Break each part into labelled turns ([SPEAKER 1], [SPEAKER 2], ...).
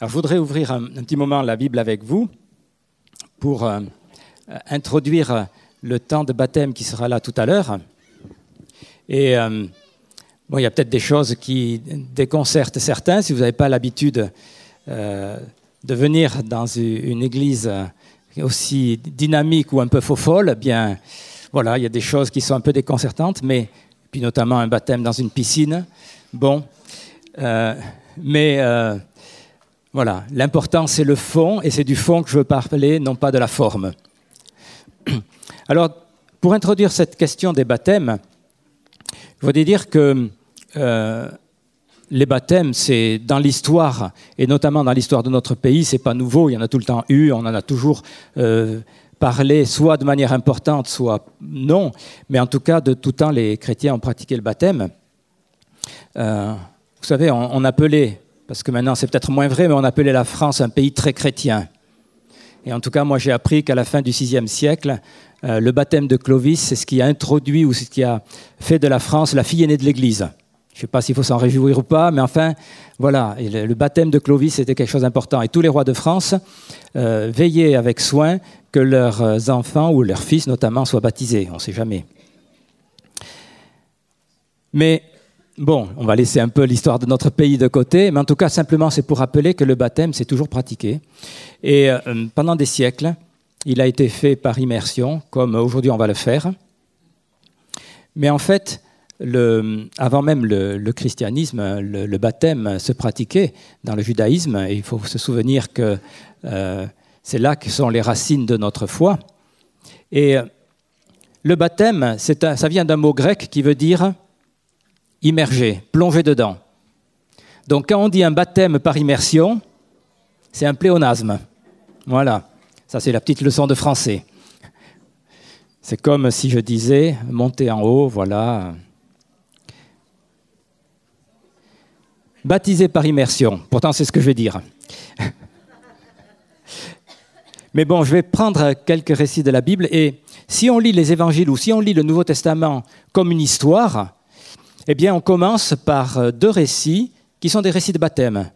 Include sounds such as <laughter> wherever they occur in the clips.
[SPEAKER 1] Je voudrais ouvrir un, petit moment la Bible avec vous pour euh, introduire le temps de baptême qui sera là tout à l'heure. Et euh, bon, il y a peut-être des choses qui déconcertent certains si vous n'avez pas l'habitude euh, de venir dans une église aussi dynamique ou un peu faux folle. Eh bien, voilà, il y a des choses qui sont un peu déconcertantes, mais puis notamment un baptême dans une piscine. Bon, mais voilà, l'important c'est le fond, et c'est du fond que je veux parler, non pas de la forme. <clears throat> Alors, pour introduire cette question des baptêmes, je voudrais dire que euh, les baptêmes, c'est dans l'histoire, et notamment dans l'histoire de notre pays, c'est pas nouveau, il y en a tout le temps eu, on en a toujours euh, parlé, soit de manière importante, soit non, mais en tout cas, de tout temps, les chrétiens ont pratiqué le baptême. Euh, vous savez, on appelait parce que maintenant c'est peut-être moins vrai, mais on appelait la France un pays très chrétien. Et en tout cas, moi j'ai appris qu'à la fin du VIe siècle, euh, le baptême de Clovis, c'est ce qui a introduit ou ce qui a fait de la France la fille aînée de l'Église. Je ne sais pas s'il faut s'en réjouir ou pas, mais enfin, voilà, le, baptême de Clovis c'était quelque chose d'important. Et tous les rois de France euh, veillaient avec soin que leurs enfants ou leurs fils notamment soient baptisés. On ne sait jamais. Mais Bon, on va laisser un peu l'histoire de notre pays de côté, mais en tout cas, simplement, c'est pour rappeler que le baptême, c'est toujours pratiqué. Et euh, pendant des siècles, il a été fait par immersion, comme aujourd'hui on va le faire. Mais en fait, avant même le, christianisme, le, baptême se pratiquait dans le judaïsme, et il faut se souvenir que euh, c'est là que sont les racines de notre foi. Et euh, le baptême, ça vient d'un mot grec qui veut dire immerger, plonger dedans. Donc quand on dit un baptême par immersion, c'est un pléonasme. Voilà, ça c'est la petite leçon de français. C'est comme si je disais monter en haut, voilà. Baptisé par immersion, pourtant c'est ce que je vais dire. <laughs> Mais bon, je vais prendre quelques récits de la Bible et si on lit les évangiles ou si on lit le Nouveau Testament comme une histoire, eh bien, on commence par euh, deux récits qui sont des récits de baptême.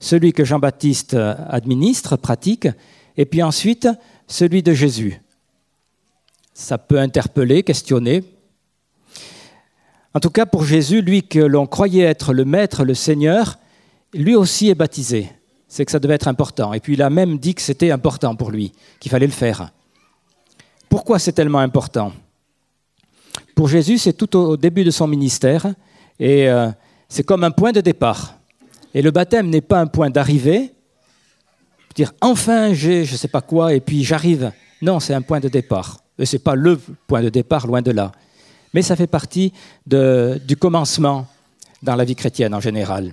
[SPEAKER 1] Celui que Jean-Baptiste euh, administre, pratique, et puis ensuite celui de Jésus. Ça peut interpeller, questionner. En tout cas, pour Jésus, lui que l'on croyait être le Maître, le Seigneur, lui aussi est baptisé. C'est que ça devait être important. Et puis il a même dit que c'était important pour lui, qu'il fallait le faire. Pourquoi c'est tellement important? Pour Jésus, c'est tout au début de son ministère et euh, c'est comme un point de départ. Et le baptême n'est pas un point d'arrivée, dire enfin j'ai je ne sais pas quoi et puis j'arrive. Non, c'est un point de départ. Ce n'est pas le point de départ, loin de là. Mais ça fait partie du commencement dans la vie chrétienne en général.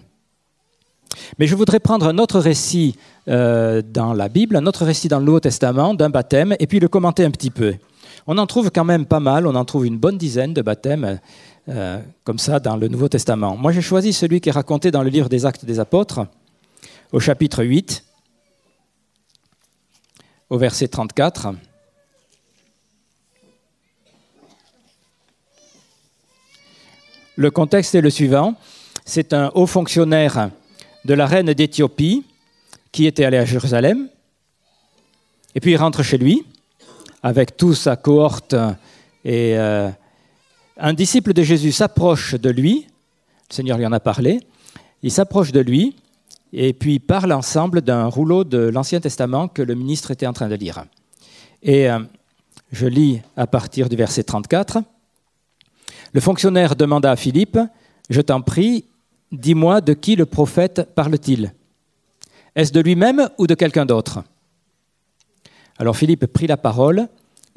[SPEAKER 1] Mais je voudrais prendre un autre récit euh, dans la Bible, un autre récit dans le Nouveau Testament d'un baptême, et puis le commenter un petit peu. On en trouve quand même pas mal, on en trouve une bonne dizaine de baptêmes euh, comme ça dans le Nouveau Testament. Moi j'ai choisi celui qui est raconté dans le livre des Actes des Apôtres, au chapitre 8, au verset 34. Le contexte est le suivant. C'est un haut fonctionnaire de la reine d'Éthiopie qui était allé à Jérusalem, et puis il rentre chez lui avec toute sa cohorte. Et euh, un disciple de Jésus s'approche de lui, le Seigneur lui en a parlé, il s'approche de lui et puis parle ensemble d'un rouleau de l'Ancien Testament que le ministre était en train de lire. Et euh, je lis à partir du verset 34. Le fonctionnaire demanda à Philippe, Je t'en prie, dis-moi de qui le prophète parle-t-il? Est-ce de lui-même ou de quelqu'un d'autre? Alors Philippe prit la parole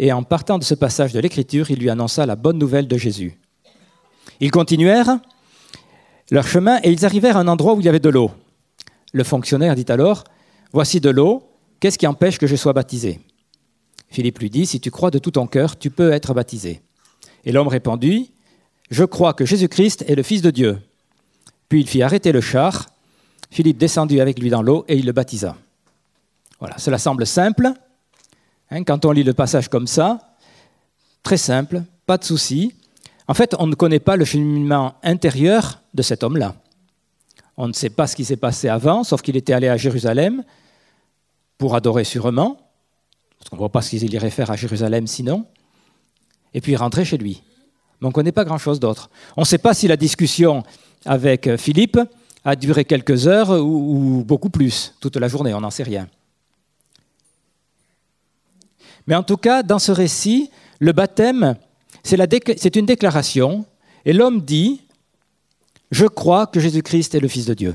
[SPEAKER 1] et en partant de ce passage de l'Écriture, il lui annonça la bonne nouvelle de Jésus. Ils continuèrent leur chemin et ils arrivèrent à un endroit où il y avait de l'eau. Le fonctionnaire dit alors, Voici de l'eau, qu'est-ce qui empêche que je sois baptisé? Philippe lui dit, Si tu crois de tout ton cœur, tu peux être baptisé. Et l'homme répondit, Je crois que Jésus-Christ est le Fils de Dieu. Puis il fit arrêter le char, Philippe descendit avec lui dans l'eau et il le baptisa. Voilà, cela semble simple, Hein, quand on lit le passage comme ça, très simple, pas de souci. En fait, on ne connaît pas le cheminement intérieur de cet homme-là. On ne sait pas ce qui s'est passé avant, sauf qu'il était allé à Jérusalem pour adorer sûrement, parce qu'on ne voit pas ce qu'il irait faire à Jérusalem sinon, et puis rentrer chez lui. Mais on ne connaît pas grand-chose d'autre. On ne sait pas si la discussion avec Philippe a duré quelques heures ou, beaucoup plus, toute la journée, on n'en sait rien. Mais en tout cas, dans ce récit, le baptême, c'est une déclaration, et l'homme dit, je crois que Jésus-Christ est le Fils de Dieu.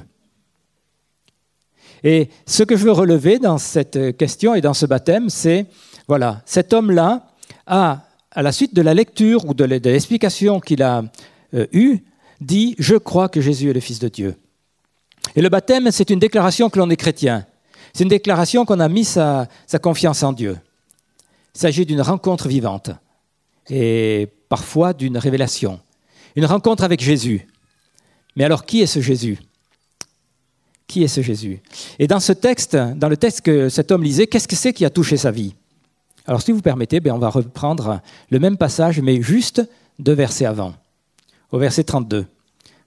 [SPEAKER 1] Et ce que je veux relever dans cette question et dans ce baptême, c'est, voilà, cet homme-là a, à la suite de la lecture ou de l'explication qu'il a euh, eue, dit, je crois que Jésus est le Fils de Dieu. Et le baptême, c'est une déclaration que l'on est chrétien. C'est une déclaration qu'on a mis sa, sa confiance en Dieu. Il s'agit d'une rencontre vivante et parfois d'une révélation. Une rencontre avec Jésus. Mais alors, qui est ce Jésus? Qui est ce Jésus? Et dans ce texte, dans le texte que cet homme lisait, qu'est-ce que c'est qui a touché sa vie? Alors, si vous permettez, ben, on va reprendre le même passage, mais juste deux versets avant, au verset 32.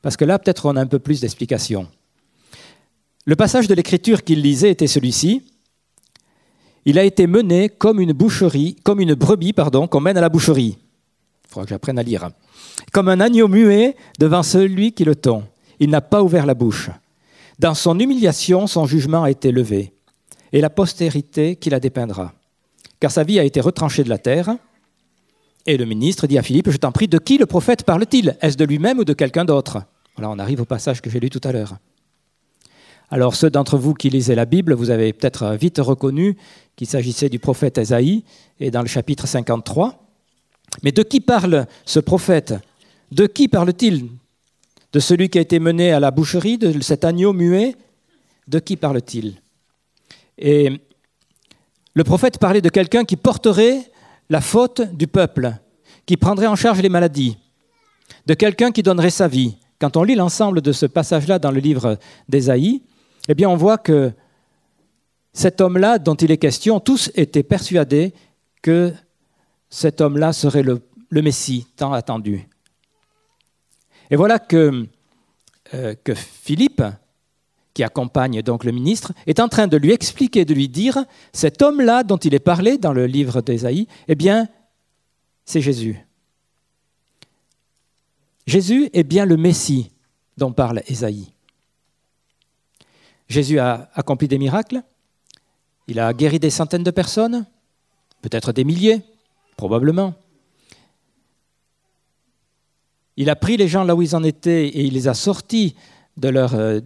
[SPEAKER 1] Parce que là, peut-être on a un peu plus d'explications. Le passage de l'écriture qu'il lisait était celui-ci. Il a été mené comme une boucherie, comme une brebis, pardon, qu'on mène à la boucherie. Il faudra que j'apprenne à lire. Comme un agneau muet devant celui qui le tond. Il n'a pas ouvert la bouche. Dans son humiliation, son jugement a été levé, et la postérité qui la dépeindra. Car sa vie a été retranchée de la terre. Et le ministre dit à Philippe, je t'en prie, de qui le prophète parle-t-il? Est-ce de lui-même ou de quelqu'un d'autre? Voilà, on arrive au passage que j'ai lu tout à l'heure. Alors ceux d'entre vous qui lisez la Bible, vous avez peut-être vite reconnu qu'il s'agissait du prophète Esaïe, et dans le chapitre 53. Mais de qui parle ce prophète? De qui parle-t-il? De celui qui a été mené à la boucherie, de cet agneau muet? De qui parle-t-il? Et le prophète parlait de quelqu'un qui porterait la faute du peuple, qui prendrait en charge les maladies, de quelqu'un qui donnerait sa vie. Quand on lit l'ensemble de ce passage-là dans le livre d'Ésaïe, eh bien on voit que cet homme-là dont il est question, tous étaient persuadés que cet homme-là serait le, Messie tant attendu. Et voilà que, euh, que Philippe, qui accompagne donc le ministre, est en train de lui expliquer, de lui dire, cet homme-là dont il est parlé dans le livre d'Ésaïe, eh bien, c'est Jésus. Jésus est bien le Messie dont parle Ésaïe. Jésus a accompli des miracles, il a guéri des centaines de personnes, peut-être des milliers, probablement. Il a pris les gens là où ils en étaient et il les a sortis de leur, euh,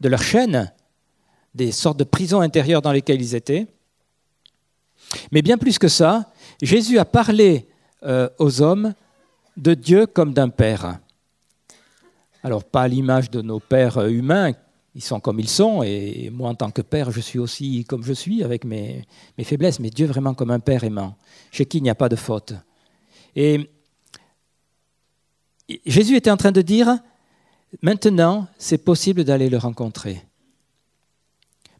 [SPEAKER 1] de chaîne, des sortes de prisons intérieures dans lesquelles ils étaient. Mais bien plus que ça, Jésus a parlé euh, aux hommes de Dieu comme d'un père. Alors pas à l'image de nos pères humains ils sont comme ils sont, et moi en tant que père, je suis aussi comme je suis, avec mes, faiblesses, mais Dieu vraiment comme un père aimant, chez qui il n'y a pas de faute. Et Jésus était en train de dire, maintenant, c'est possible d'aller le rencontrer.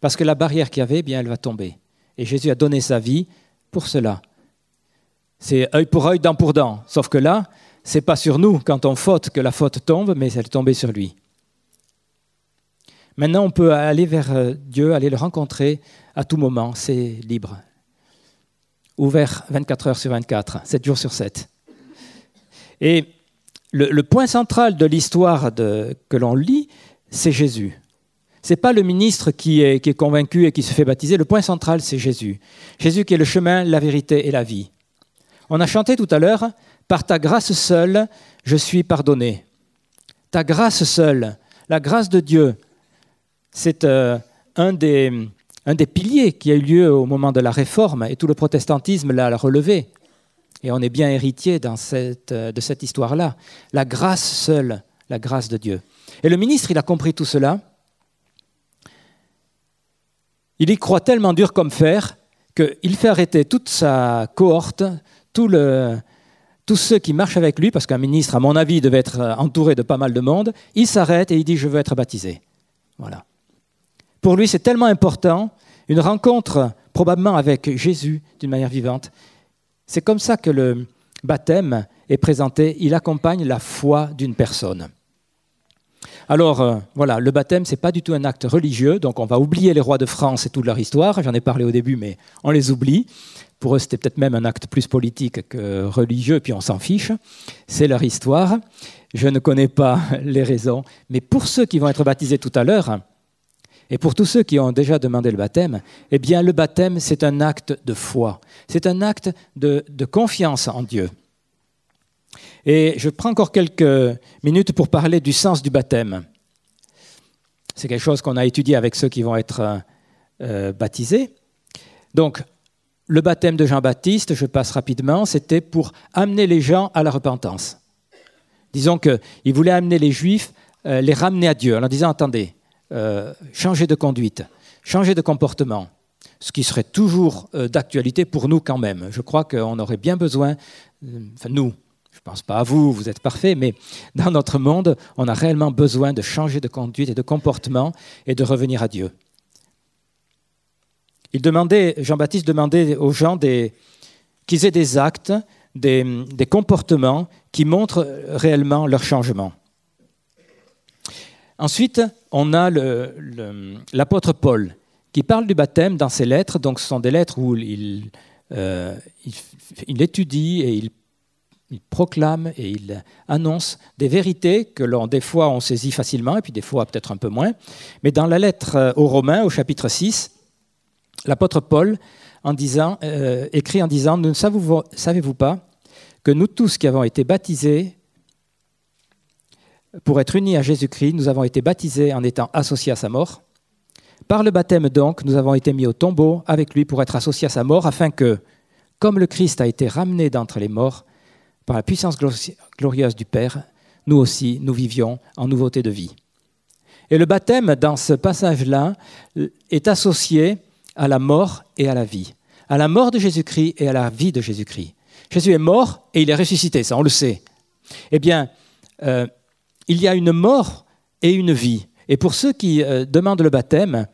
[SPEAKER 1] Parce que la barrière qu'il y avait, eh bien, elle va tomber. Et Jésus a donné sa vie pour cela. C'est œil pour œil, dent pour dent. Sauf que là, c'est pas sur nous, quand on faute, que la faute tombe, mais elle est tombée sur lui. Maintenant, on peut aller vers euh, Dieu, aller le rencontrer à tout moment, c'est libre. Ouvert 24 heures sur 24, 7 jours sur 7. Et le, point central de l'histoire que l'on lit, c'est Jésus. Ce n'est pas le ministre qui est, qui est convaincu et qui se fait baptiser, le point central, c'est Jésus. Jésus qui est le chemin, la vérité et la vie. On a chanté tout à l'heure, par ta grâce seule, je suis pardonné. Ta grâce seule, la grâce de Dieu, c'est euh, un, des, piliers qui a eu lieu au moment de la Réforme, et tout le protestantisme l'a relevé. Et on est bien héritier cette, euh, de cette histoire-là. La grâce seule, la grâce de Dieu. Et le ministre, il a compris tout cela. Il y croit tellement dur comme fer qu'il fait arrêter toute sa cohorte, tous ceux qui marchent avec lui, parce qu'un ministre, à mon avis, devait être entouré de pas mal de monde. Il s'arrête et il dit Je veux être baptisé. Voilà. Pour lui, c'est tellement important, une rencontre probablement avec Jésus d'une manière vivante. C'est comme ça que le baptême est présenté. Il accompagne la foi d'une personne. Alors euh, voilà, le baptême, c'est pas du tout un acte religieux, donc on va oublier les rois de France et toute leur histoire. J'en ai parlé au début, mais on les oublie. Pour eux, c'était peut-être même un acte plus politique que religieux, puis on s'en fiche. C'est leur histoire. Je ne connais pas <laughs> les raisons, mais pour ceux qui vont être baptisés tout à l'heure, et pour tous ceux qui ont déjà demandé le baptême, eh bien, le baptême, c'est un acte de foi. C'est un acte de, confiance en Dieu. Et je prends encore quelques minutes pour parler du sens du baptême. C'est quelque chose qu'on a étudié avec ceux qui vont être euh, baptisés. Donc, le baptême de Jean-Baptiste, je passe rapidement, c'était pour amener les gens à la repentance. Disons qu'il voulait amener les Juifs, euh, les ramener à Dieu, en leur disant, attendez, euh, changez de conduite, changez de comportement, ce qui serait toujours d'actualité pour nous quand même. Je crois qu'on aurait bien besoin, enfin nous, je ne pense pas à vous, vous êtes parfait, mais dans notre monde, on a réellement besoin de changer de conduite et de comportement et de revenir à Dieu. Il demandait, Jean-Baptiste demandait aux gens qu'ils aient des actes, des, comportements qui montrent réellement leur changement. Ensuite, on a l'apôtre Paul qui parle du baptême dans ses lettres. Donc, ce sont des lettres où il, euh, étudie et il proclame et il annonce des vérités que l'on, des fois, on saisit facilement et puis des fois peut-être un peu moins. Mais dans la lettre aux Romains, au chapitre 6, l'apôtre Paul euh, écrit en disant Ne savez-vous pas que nous tous qui avons été baptisés pour être unis à Jésus-Christ, nous avons été baptisés en étant associés à sa mort Par le baptême, donc, nous avons été mis au tombeau avec lui pour être associés à sa mort, afin que, comme le Christ a été ramené d'entre les morts, par la puissance glorieuse du Père, nous aussi, nous vivions en nouveauté de vie. Et le baptême, dans ce passage-là, est associé à la mort et à la vie. À la mort de Jésus-Christ et à la vie de Jésus-Christ. Jésus est mort et il est ressuscité, ça on le sait. Eh bien, euh, il y a une mort et une vie. Et pour ceux qui euh, demandent le baptême,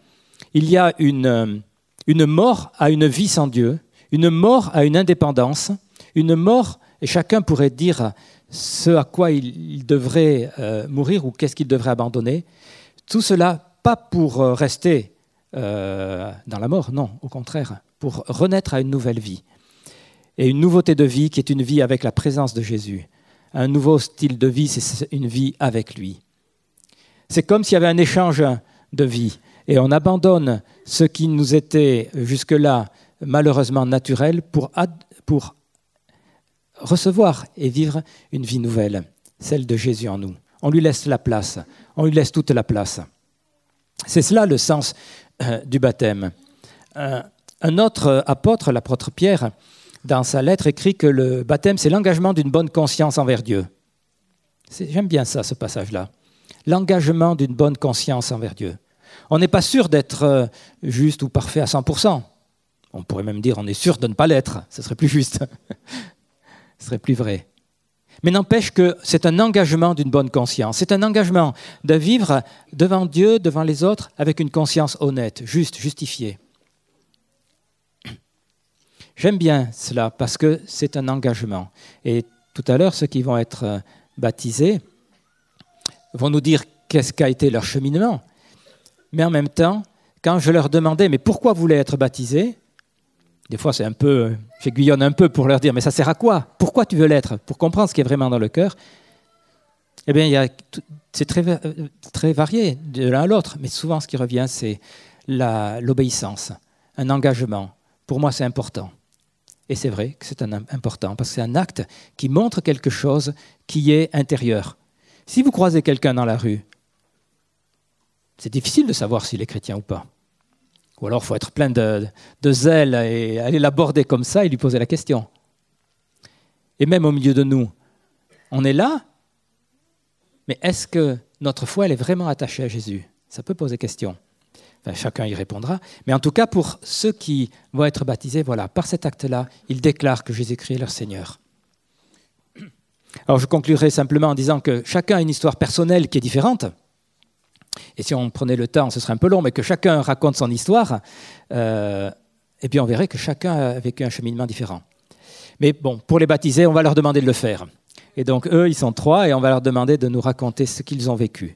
[SPEAKER 1] il y a une, euh, une mort à une vie sans Dieu, une mort à une indépendance, une mort et chacun pourrait dire ce à quoi il devrait euh, mourir ou qu'est-ce qu'il devrait abandonner. Tout cela, pas pour rester dans la mort, non, au contraire, pour renaître à une nouvelle vie. Et une nouveauté de vie qui est une vie avec la présence de Jésus. Un nouveau style de vie, c'est une vie avec lui. C'est comme s'il y avait un échange de vie. Et on abandonne ce qui nous était jusque-là malheureusement naturel pour, pour recevoir et vivre une vie nouvelle, celle de Jésus en nous. On lui laisse la place, on lui laisse toute la place. C'est cela le sens euh, du baptême. Euh, un autre apôtre, l'apôtre Pierre, dans sa lettre écrit que le baptême, c'est l'engagement d'une bonne conscience envers Dieu. J'aime bien ça, ce passage-là. L'engagement d'une bonne conscience envers Dieu. On n'est pas sûr d'être euh, juste ou parfait à 100%. On pourrait même dire on est sûr de ne pas l'être, ce serait plus juste. <laughs> ce serait plus vrai. Mais n'empêche que c'est un engagement d'une bonne conscience. C'est un engagement de vivre devant Dieu, devant les autres, avec une conscience honnête, juste, justifiée. J'aime bien cela parce que c'est un engagement. Et tout à l'heure, ceux qui vont être euh, baptisés vont nous dire qu'est-ce qu'a été leur cheminement. Mais en même temps, quand je leur demandais, mais pourquoi vous voulez être baptisés des fois, c'est un peu, j'aiguillonne un peu pour leur dire, mais ça sert à quoi? Pourquoi tu veux l'être? Pour comprendre ce qui est vraiment dans le cœur. Eh bien, c'est très, très varié de l'un à l'autre, mais souvent, ce qui revient, c'est l'obéissance, un engagement. Pour moi, c'est important. Et c'est vrai que c'est important, parce que c'est un acte qui montre quelque chose qui est intérieur. Si vous croisez quelqu'un dans la rue, c'est difficile de savoir s'il est chrétien ou pas. Ou alors il faut être plein de, zèle et aller l'aborder comme ça et lui poser la question. Et même au milieu de nous, on est là, mais est-ce que notre foi elle est vraiment attachée à Jésus? Ça peut poser question. Chacun y répondra. Mais en tout cas, pour ceux qui vont être baptisés, voilà, par cet acte-là, ils déclarent que Jésus-Christ est leur Seigneur. Alors je conclurai simplement en disant que chacun a une histoire personnelle qui est différente. Et si on prenait le temps, ce serait un peu long, mais que chacun raconte son histoire, euh, et puis on verrait que chacun a vécu un cheminement différent. Mais bon, pour les baptiser, on va leur demander de le faire. Et donc eux, ils sont trois, et on va leur demander de nous raconter ce qu'ils ont vécu.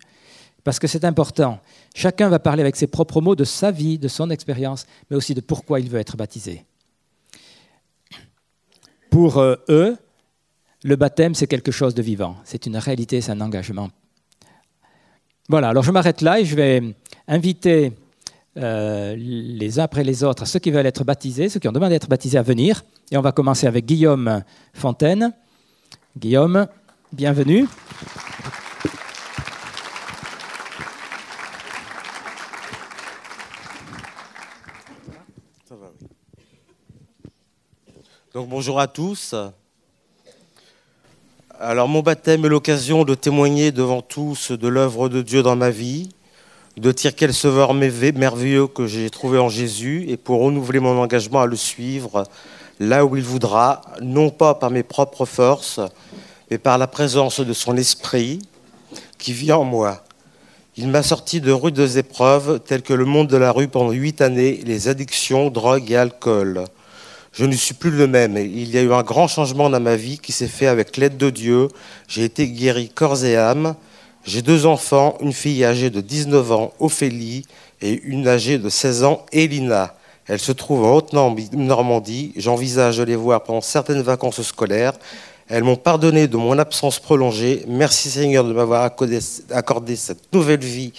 [SPEAKER 1] Parce que c'est important. Chacun va parler avec ses propres mots de sa vie, de son expérience, mais aussi de pourquoi il veut être baptisé. Pour euh, eux, le baptême, c'est quelque chose de vivant. C'est une réalité, c'est un engagement. Voilà, alors je m'arrête là et je vais inviter euh, les uns après les autres ceux qui veulent être baptisés, ceux qui ont demandé d'être baptisés à venir. Et on va commencer avec Guillaume Fontaine. Guillaume, bienvenue.
[SPEAKER 2] Donc bonjour à tous. Alors mon baptême est l'occasion de témoigner devant tous de l'œuvre de Dieu dans ma vie, de dire quel sauveur merveilleux que j'ai trouvé en Jésus et pour renouveler mon engagement à le suivre là où il voudra, non pas par mes propres forces, mais par la présence de son esprit qui vit en moi. Il m'a sorti de rudes épreuves telles que le monde de la rue pendant huit années, les addictions, drogue et alcool je ne suis plus le même. Il y a eu un grand changement dans ma vie qui s'est fait avec l'aide de Dieu. J'ai été guéri corps et âme. J'ai deux enfants, une fille âgée de 19 ans, Ophélie, et une âgée de 16 ans, Elina. Elles se trouvent en Haute-Normandie. J'envisage de les voir pendant certaines vacances scolaires. Elles m'ont pardonné de mon absence prolongée. Merci Seigneur de m'avoir accordé cette nouvelle vie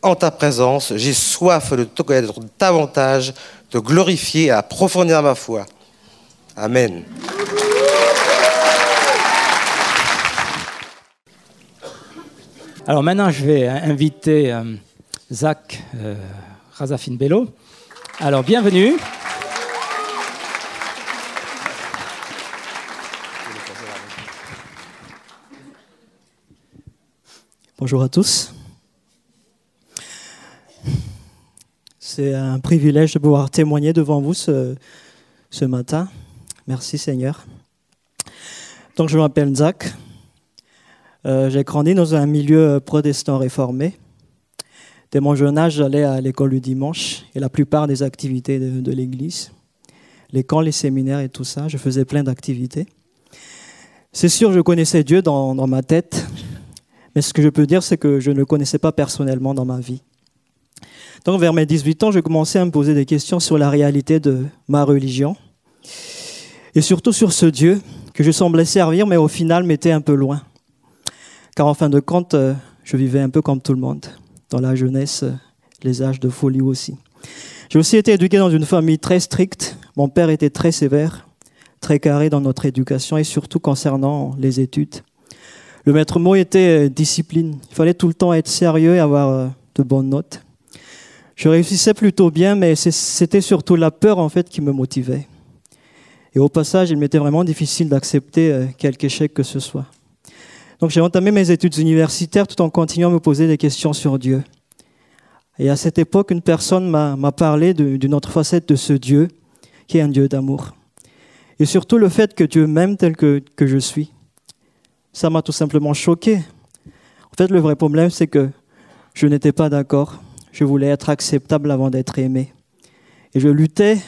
[SPEAKER 2] en ta présence. J'ai soif de te connaître davantage, de glorifier et approfondir ma foi. Amen.
[SPEAKER 1] Alors maintenant, je vais inviter euh, Zach euh, Razafin-Bello. Alors, bienvenue.
[SPEAKER 3] Bonjour à tous. C'est un privilège de pouvoir témoigner devant vous ce, ce matin. Merci Seigneur. Donc je m'appelle Zach. Euh, j'ai grandi dans un milieu protestant réformé. Dès mon jeune âge, j'allais à l'école le dimanche et la plupart des activités de, l'église. Les camps, les séminaires et tout ça, je faisais plein d'activités. C'est sûr, je connaissais Dieu dans, dans ma tête, mais ce que je peux dire, c'est que je ne le connaissais pas personnellement dans ma vie. Donc vers mes 18 ans, je commençais à me poser des questions sur la réalité de ma religion et surtout sur ce Dieu que je semblais servir, mais au final m'était un peu loin. Car en fin de compte, euh, je vivais un peu comme tout le monde, dans la jeunesse, euh, les âges de folie aussi. J'ai aussi été éduqué dans une famille très stricte. Mon père était très sévère, très carré dans notre éducation et surtout concernant les études. Le maître mot était euh, discipline. Il fallait tout le temps être sérieux et avoir de bonnes notes. Je réussissais plutôt bien, mais c'était surtout la peur en fait qui me motivait. Et au passage, il m'était vraiment difficile d'accepter euh, quelque échec que ce soit. Donc j'ai entamé mes études universitaires tout en continuant à me poser des questions sur Dieu. Et à cette époque, une personne m'a parlé d'une autre facette de ce Dieu, qui est un Dieu d'amour. Et surtout le fait que Dieu m'aime tel que, que je suis. Ça m'a tout simplement choqué. En fait, le vrai problème, c'est que je n'étais pas d'accord. Je voulais être acceptable avant d'être aimé. Et je luttais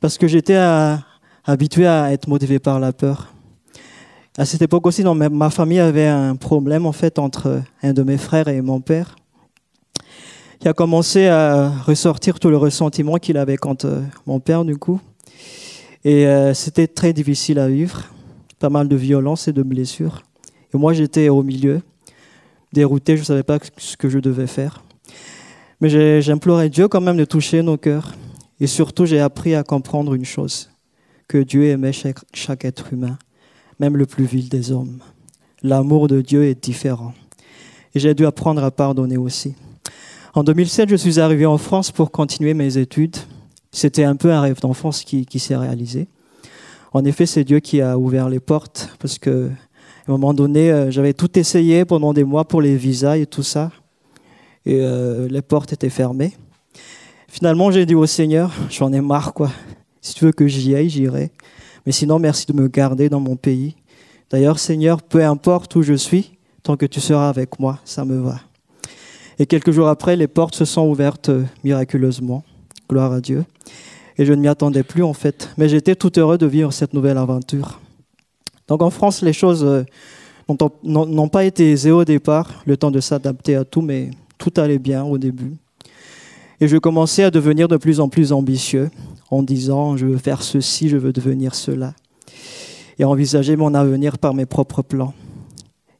[SPEAKER 3] parce que j'étais à, habitué à être motivé par la peur. À cette époque aussi, ma famille avait un problème en fait entre un de mes frères et mon père, qui a commencé à ressortir tout le ressentiment qu'il avait contre mon père du coup. Et euh, c'était très difficile à vivre, pas mal de violence et de blessures. Et moi, j'étais au milieu, dérouté, je ne savais pas ce que je devais faire. Mais j'implorais Dieu quand même de toucher nos cœurs. Et surtout, j'ai appris à comprendre une chose que Dieu aimait chaque, être humain, même le plus vil des hommes. L'amour de Dieu est différent. Et j'ai dû apprendre à pardonner aussi. En 2007, je suis arrivé en France pour continuer mes études. C'était un peu un rêve d'enfance qui, s'est réalisé. En effet, c'est Dieu qui a ouvert les portes parce que à un moment donné, euh, j'avais tout essayé pendant des mois pour les visas et tout ça. Et euh, les portes étaient fermées. Finalement, j'ai dit au Seigneur, j'en ai marre, quoi. Si tu veux que j'y aille, j'irai. Mais sinon, merci de me garder dans mon pays. D'ailleurs, Seigneur, peu importe où je suis, tant que tu seras avec moi, ça me va. Et quelques jours après, les portes se sont ouvertes miraculeusement. Gloire à Dieu. Et je ne m'y attendais plus en fait. Mais j'étais tout heureux de vivre cette nouvelle aventure. Donc en France, les choses euh, n'ont pas été aisés au départ, le temps de s'adapter à tout, mais tout allait bien au début. Et je commençais à devenir de plus en plus ambitieux en disant je veux faire ceci, je veux devenir cela. Et envisager mon avenir par mes propres plans.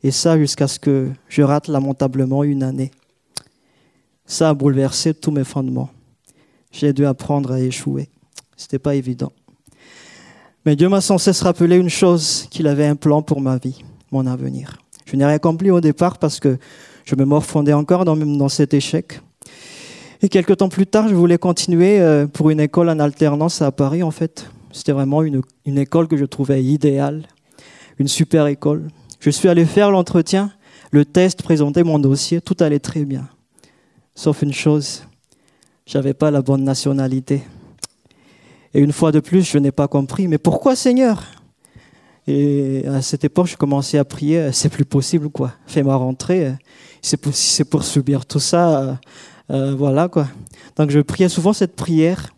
[SPEAKER 3] Et ça jusqu'à ce que je rate lamentablement une année. Ça a bouleversé tous mes fondements. J'ai dû apprendre à échouer. C'était pas évident. Mais Dieu m'a sans cesse rappelé une chose, qu'il avait un plan pour ma vie, mon avenir. Je n'ai rien accompli au départ parce que je me morfondais encore dans, dans cet échec. Et quelques temps plus tard, je voulais continuer euh, pour une école en alternance à Paris, en fait. C'était vraiment une, école que je trouvais idéale, une super école. Je suis allé faire l'entretien, le test, présenter mon dossier, tout allait très bien. Sauf une chose, j'avais pas la bonne nationalité. Et une fois de plus, je n'ai pas compris. Mais pourquoi, Seigneur? Et à cette époque, je commençais à prier. C'est plus possible, quoi. Fais-moi rentrer. C'est pour, pour subir tout ça. Euh, voilà, quoi. Donc, je priais souvent cette prière.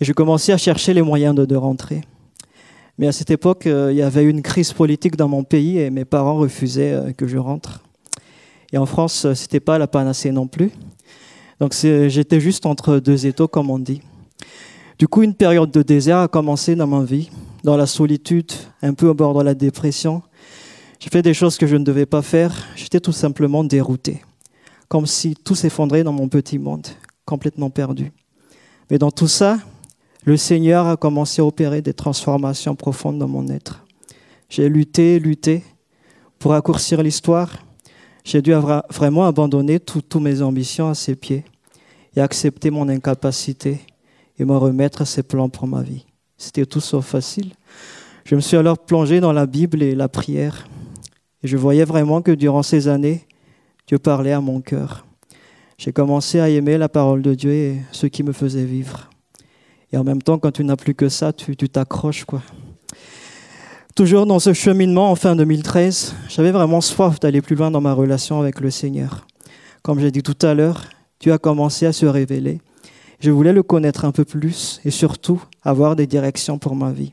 [SPEAKER 3] Et je commençais à chercher les moyens de, rentrer. Mais à cette époque, euh, il y avait une crise politique dans mon pays et mes parents refusaient euh, que je rentre. Et en France, c'était pas la panacée non plus. Donc j'étais juste entre deux étaux, comme on dit. Du coup, une période de désert a commencé dans ma vie, dans la solitude, un peu au bord de la dépression. J'ai fait des choses que je ne devais pas faire. J'étais tout simplement dérouté, comme si tout s'effondrait dans mon petit monde, complètement perdu. Mais dans tout ça, le Seigneur a commencé à opérer des transformations profondes dans mon être. J'ai lutté, lutté. Pour raccourcir l'histoire, j'ai dû vraiment abandonner toutes mes ambitions à ses pieds et accepter mon incapacité et me remettre à ses plans pour ma vie. C'était tout sauf facile. Je me suis alors plongé dans la Bible et la prière. Et je voyais vraiment que durant ces années, Dieu parlait à mon cœur. J'ai commencé à aimer la parole de Dieu et ce qui me faisait vivre. Et en même temps, quand tu n'as plus que ça, tu t'accroches, quoi. Toujours dans ce cheminement en fin 2013, j'avais vraiment soif d'aller plus loin dans ma relation avec le Seigneur. Comme j'ai dit tout à l'heure, Dieu a commencé à se révéler je voulais le connaître un peu plus et surtout avoir des directions pour ma vie.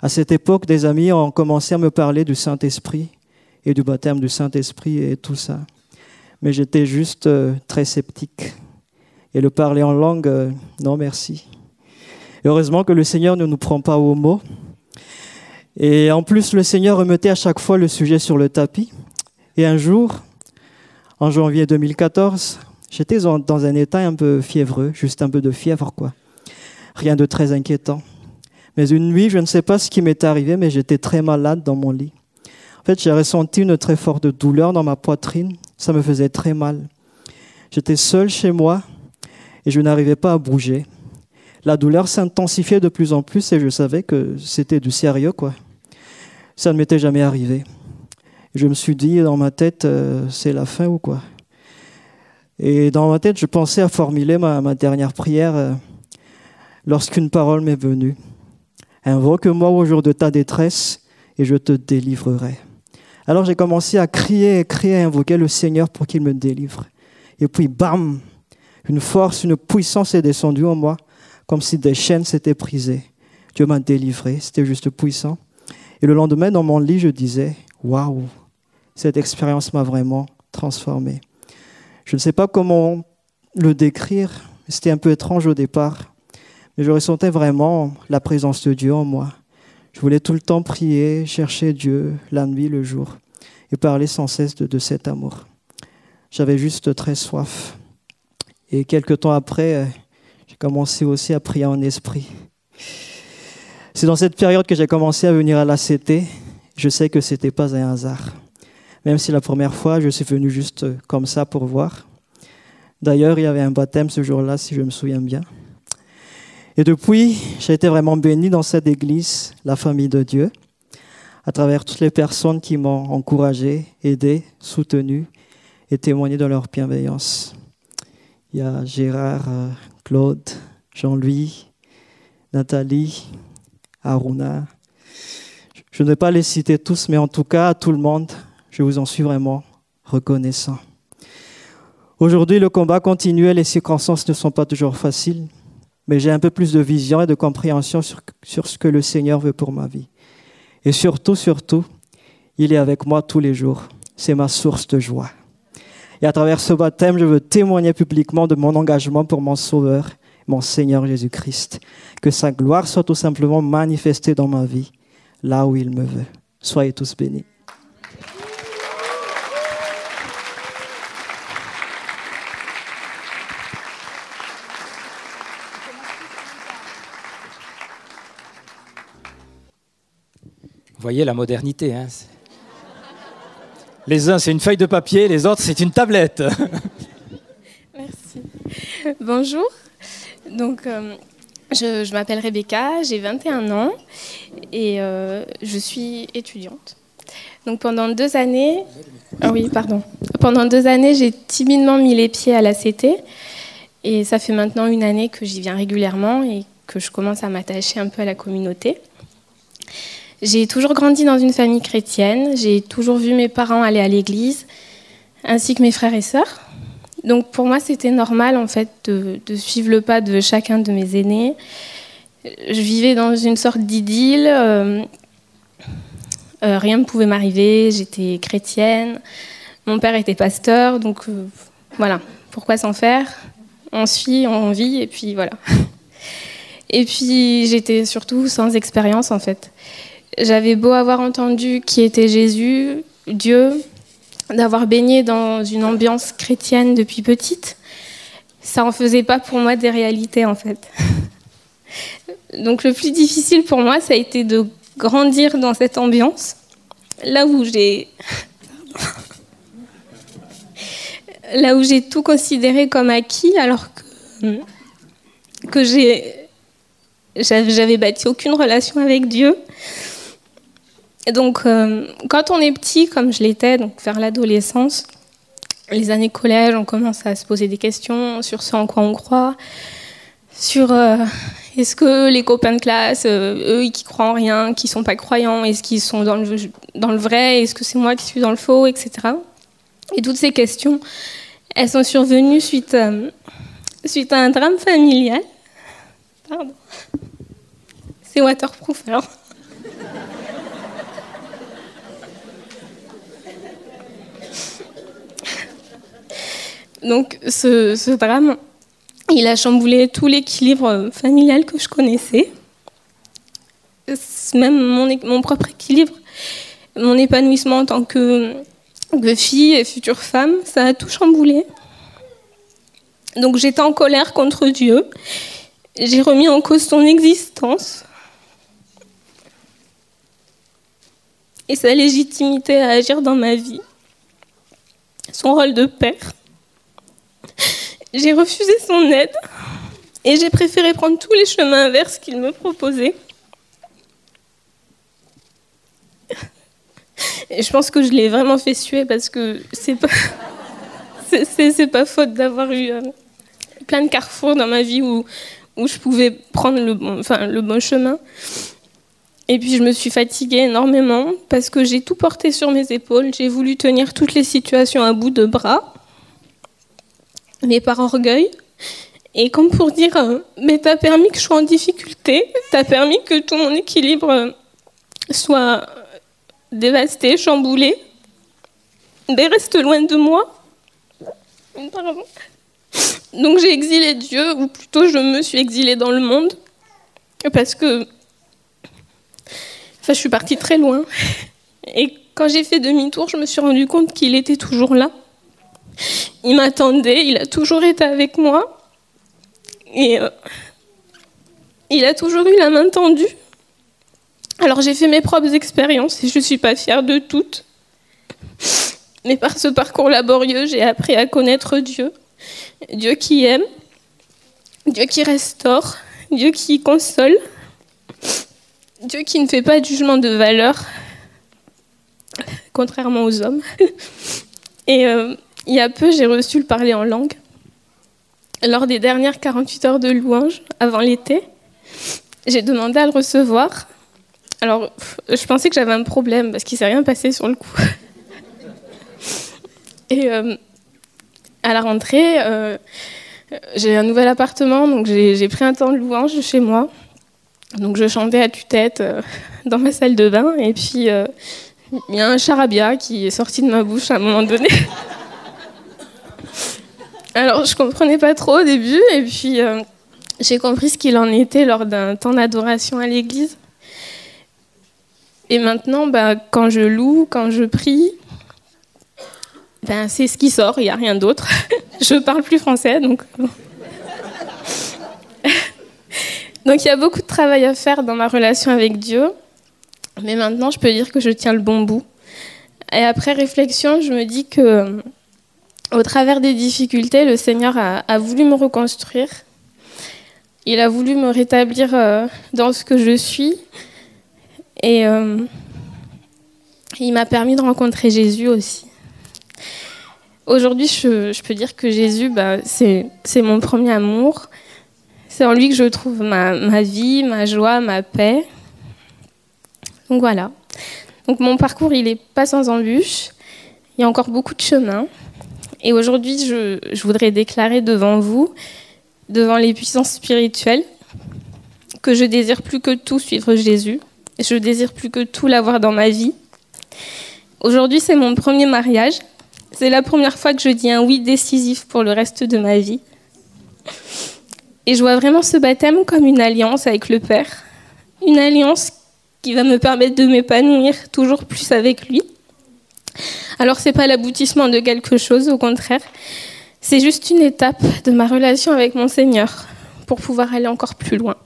[SPEAKER 3] À cette époque, des amis ont commencé à me parler du Saint-Esprit et du baptême du Saint-Esprit et tout ça. Mais j'étais juste euh, très sceptique. Et le parler en langue, euh, non merci. heureusement que le Seigneur ne nous prend pas au mot. Et en plus, le Seigneur remettait à chaque fois le sujet sur le tapis. Et un jour, en janvier 2014, J'étais dans un état un peu fiévreux, juste un peu de fièvre, quoi. Rien de très inquiétant. Mais une nuit, je ne sais pas ce qui m'est arrivé, mais j'étais très malade dans mon lit. En fait, j'ai ressenti une très forte douleur dans ma poitrine. Ça me faisait très mal. J'étais seul chez moi et je n'arrivais pas à bouger. La douleur s'intensifiait de plus en plus et je savais que c'était du sérieux, quoi. Ça ne m'était jamais arrivé. Je me suis dit dans ma tête, euh, c'est la fin ou quoi et dans ma tête, je pensais à formuler ma, dernière prière euh, lorsqu'une parole m'est venue. Invoque-moi au jour de ta détresse et je te délivrerai. Alors j'ai commencé à crier, crier, invoquer le Seigneur pour qu'il me délivre. Et puis, bam, une force, une puissance est descendue en moi, comme si des chaînes s'étaient brisées. Dieu m'a délivré, c'était juste puissant. Et le lendemain, dans mon lit, je disais, waouh, cette expérience m'a vraiment transformé. Je ne sais pas comment le décrire. C'était un peu étrange au départ. Mais je ressentais vraiment la présence de Dieu en moi. Je voulais tout le temps prier, chercher Dieu, la nuit, le jour, et parler sans cesse de, cet amour. J'avais juste très soif. Et quelques temps après, j'ai commencé aussi à prier en esprit. C'est dans cette période que j'ai commencé à venir à la CT. Je sais que ce n'était pas un hasard même si la première fois, je suis venu juste comme ça pour voir. D'ailleurs, il y avait un baptême ce jour-là, si je me souviens bien. Et depuis, j'ai été vraiment béni dans cette église, la famille de Dieu, à travers toutes les personnes qui m'ont encouragé, aidé, soutenu et témoigné de leur bienveillance. Il y a Gérard, euh, Claude, Jean-Louis, Nathalie, Aruna. Je ne vais pas les citer tous, mais en tout cas, à tout le monde, je vous en suis vraiment reconnaissant. Aujourd'hui, le combat continue et les circonstances ne sont pas toujours faciles, mais j'ai un peu plus de vision et de compréhension sur, sur ce que le Seigneur veut pour ma vie. Et surtout, surtout, Il est avec moi tous les jours. C'est ma source de joie. Et à travers ce baptême, je veux témoigner publiquement de mon engagement pour mon Sauveur, mon Seigneur Jésus-Christ. Que sa gloire soit tout simplement manifestée dans ma vie, là où il me veut. Soyez tous bénis.
[SPEAKER 1] Voyez la modernité. Hein les uns, c'est une feuille de papier, les autres, c'est une tablette. <laughs>
[SPEAKER 4] Merci. Bonjour. Donc, euh, je, m'appelle Rebecca, j'ai 21 ans et euh, je suis étudiante. Donc, pendant deux années. Ah oui, pardon. Pendant deux années, j'ai timidement mis les pieds à la CT. Et ça fait maintenant une année que j'y viens régulièrement et que je commence à m'attacher un peu à la communauté. J'ai toujours grandi dans une famille chrétienne, j'ai toujours vu mes parents aller à l'église, ainsi que mes frères et sœurs. Donc pour moi, c'était normal en fait de, suivre le pas de chacun de mes aînés. Je vivais dans une sorte d'idylle. Euh, euh, rien ne pouvait m'arriver. J'étais chrétienne. Mon père était pasteur, donc euh, voilà. Pourquoi s'en faire? On suit, on vit, et puis voilà. <laughs> Et puis j'étais surtout sans expérience en fait. J'avais beau avoir entendu qui était Jésus, Dieu, d'avoir baigné dans une ambiance chrétienne depuis petite, ça en faisait pas pour moi des réalités en fait. <laughs> Donc le plus difficile pour moi, ça a été de grandir dans cette ambiance, là où j'ai <laughs> là où j'ai tout considéré comme acquis alors que que j'ai j'avais bâti aucune relation avec Dieu donc, euh, quand on est petit, comme je l'étais, donc vers l'adolescence, les années collège, on commence à se poser des questions sur ce en quoi on croit, sur euh, est-ce que les copains de classe, euh, eux qui croient en rien, qui sont pas croyants, est-ce qu'ils sont dans le, dans le vrai, est-ce que c'est moi qui suis dans le faux, etc. Et toutes ces questions, elles sont survenues suite, suite à un drame familial. Pardon. C'est waterproof alors. Donc ce, drame, il a chamboulé tout l'équilibre familial que je connaissais, même mon, propre équilibre, mon épanouissement en tant que, fille et future femme, ça a tout chamboulé. Donc j'étais en colère contre Dieu, j'ai remis en cause son existence. Et sa légitimité à agir dans ma vie, son rôle de père. J'ai refusé son aide et j'ai préféré prendre tous les chemins inverses qu'il me proposait. Et je pense que je l'ai vraiment fait suer parce que c'est pas, <laughs> c'est, pas faute d'avoir eu euh, plein de carrefours dans ma vie où, où je pouvais prendre le bon, enfin, le bon chemin. Et puis je me suis fatiguée énormément parce que j'ai tout porté sur mes épaules. J'ai voulu tenir toutes les situations à bout de bras mais par orgueil. Et comme pour dire, euh, mais t'as permis que je sois en difficulté, t'as permis que tout mon équilibre euh, soit dévasté, chamboulé. Mais reste loin de moi. Donc j'ai exilé Dieu, ou plutôt je me suis exilée dans le monde, parce que enfin, je suis partie très loin. Et quand j'ai fait demi-tour, je me suis rendu compte qu'il était toujours là. Il m'attendait, il a toujours été avec moi. Et euh, il a toujours eu la main tendue. Alors j'ai fait mes propres expériences et je ne suis pas fière de toutes. Mais par ce parcours laborieux, j'ai appris à connaître Dieu. Dieu qui aime, Dieu qui restaure, Dieu qui console, Dieu qui ne fait pas de jugement de valeur, contrairement aux hommes. <laughs> Euh, il y a peu, j'ai reçu le parler en langue. Lors des dernières 48 heures de louange, avant l'été, j'ai demandé à le recevoir. Alors, je pensais que j'avais un problème parce qu'il ne s'est rien passé sur le coup. <laughs> Et euh, à la rentrée, euh, j'ai un nouvel appartement, donc j'ai pris un temps de louange chez moi. Donc je chantais à tue-tête euh, <laughs> dans ma salle de bain et puis il y a un charabia qui est sorti de ma bouche à un moment donné. <laughs> Alors, je comprenais pas trop au début, et puis euh, j'ai compris ce qu'il en était lors d'un temps d'adoration à l'église. Et maintenant, bah, quand je loue, quand je prie, ben, c'est ce qui sort, il n'y a rien d'autre. <laughs> je parle plus français, donc. <laughs> donc il y a beaucoup de travail à faire dans ma relation avec Dieu. Mais maintenant, je peux dire que je tiens le bon bout. Et après réflexion, je me dis que, au travers des difficultés, le Seigneur a, voulu me reconstruire. Il a voulu me rétablir euh, dans ce que je suis. Et euh, il m'a permis de rencontrer Jésus aussi. Aujourd'hui, je, peux dire que Jésus, bah, c'est mon premier amour. C'est en lui que je trouve ma, ma vie, ma joie, ma paix. Donc voilà. Donc mon parcours, il n'est pas sans embûches. Il y a encore beaucoup de chemin. Et aujourd'hui, je, voudrais déclarer devant vous, devant les puissances spirituelles, que je désire plus que tout suivre Jésus. Je désire plus que tout l'avoir dans ma vie. Aujourd'hui, c'est mon premier mariage. C'est la première fois que je dis un oui décisif pour le reste de ma vie. Et je vois vraiment ce baptême comme une alliance avec le Père. Une alliance qui va me permettre de m'épanouir toujours plus avec lui. Alors c'est pas l'aboutissement de quelque chose, au contraire, c'est juste une étape de ma relation avec mon Seigneur pour pouvoir aller encore plus loin.